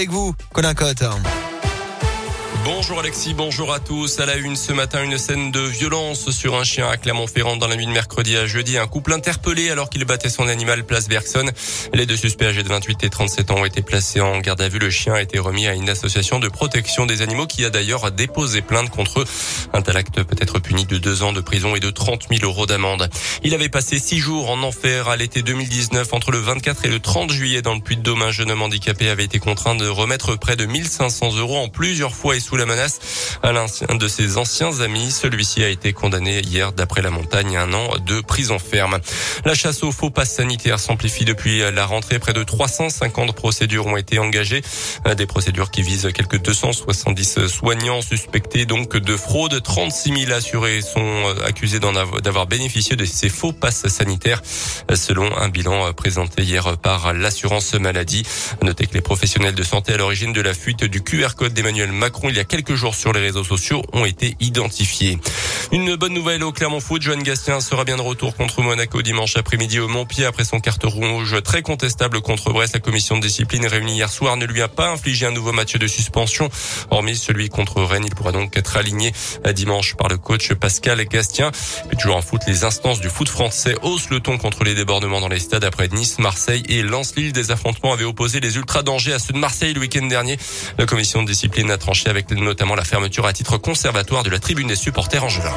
Avec vous, Colin Cotte. Bonjour Alexis, bonjour à tous. À la une ce matin, une scène de violence sur un chien à Clermont-Ferrand dans la nuit de mercredi à jeudi. Un couple interpellé alors qu'il battait son animal place Bergson. Les deux suspects âgés de 28 et 37 ans ont été placés en garde à vue. Le chien a été remis à une association de protection des animaux qui a d'ailleurs déposé plainte contre eux. Un tel acte peut être puni de deux ans de prison et de 30 000 euros d'amende. Il avait passé six jours en enfer à l'été 2019 entre le 24 et le 30 juillet dans le Puy-de-Dôme. Un jeune homme handicapé avait été contraint de remettre près de 1500 euros en plusieurs fois et sous la menace à l'un de ses anciens amis. Celui-ci a été condamné hier d'après la montagne à un an de prison ferme. La chasse aux faux passes sanitaires s'amplifie depuis la rentrée. Près de 350 procédures ont été engagées. Des procédures qui visent quelques 270 soignants suspectés donc de fraude. 36 000 assurés sont accusés d'avoir bénéficié de ces faux passes sanitaires selon un bilan présenté hier par l'assurance maladie. Notez que les professionnels de santé à l'origine de la fuite du QR code d'Emmanuel Macron y a quelques jours sur les réseaux sociaux ont été identifiés. Une bonne nouvelle au Clermont Foot. Joanne Gastien sera bien de retour contre Monaco dimanche après-midi au Montpied après son carte rouge très contestable contre Brest. La commission de discipline réunie hier soir ne lui a pas infligé un nouveau match de suspension. Hormis celui contre Rennes, il pourra donc être aligné dimanche par le coach Pascal Gastien. Mais toujours en foot, les instances du foot français haussent le ton contre les débordements dans les stades après Nice, Marseille et Lens-Lille. Des affrontements avaient opposé les ultra dangers à ceux de Marseille le week-end dernier. La commission de discipline a tranché avec notamment la fermeture à titre conservatoire de la tribune des supporters en juin.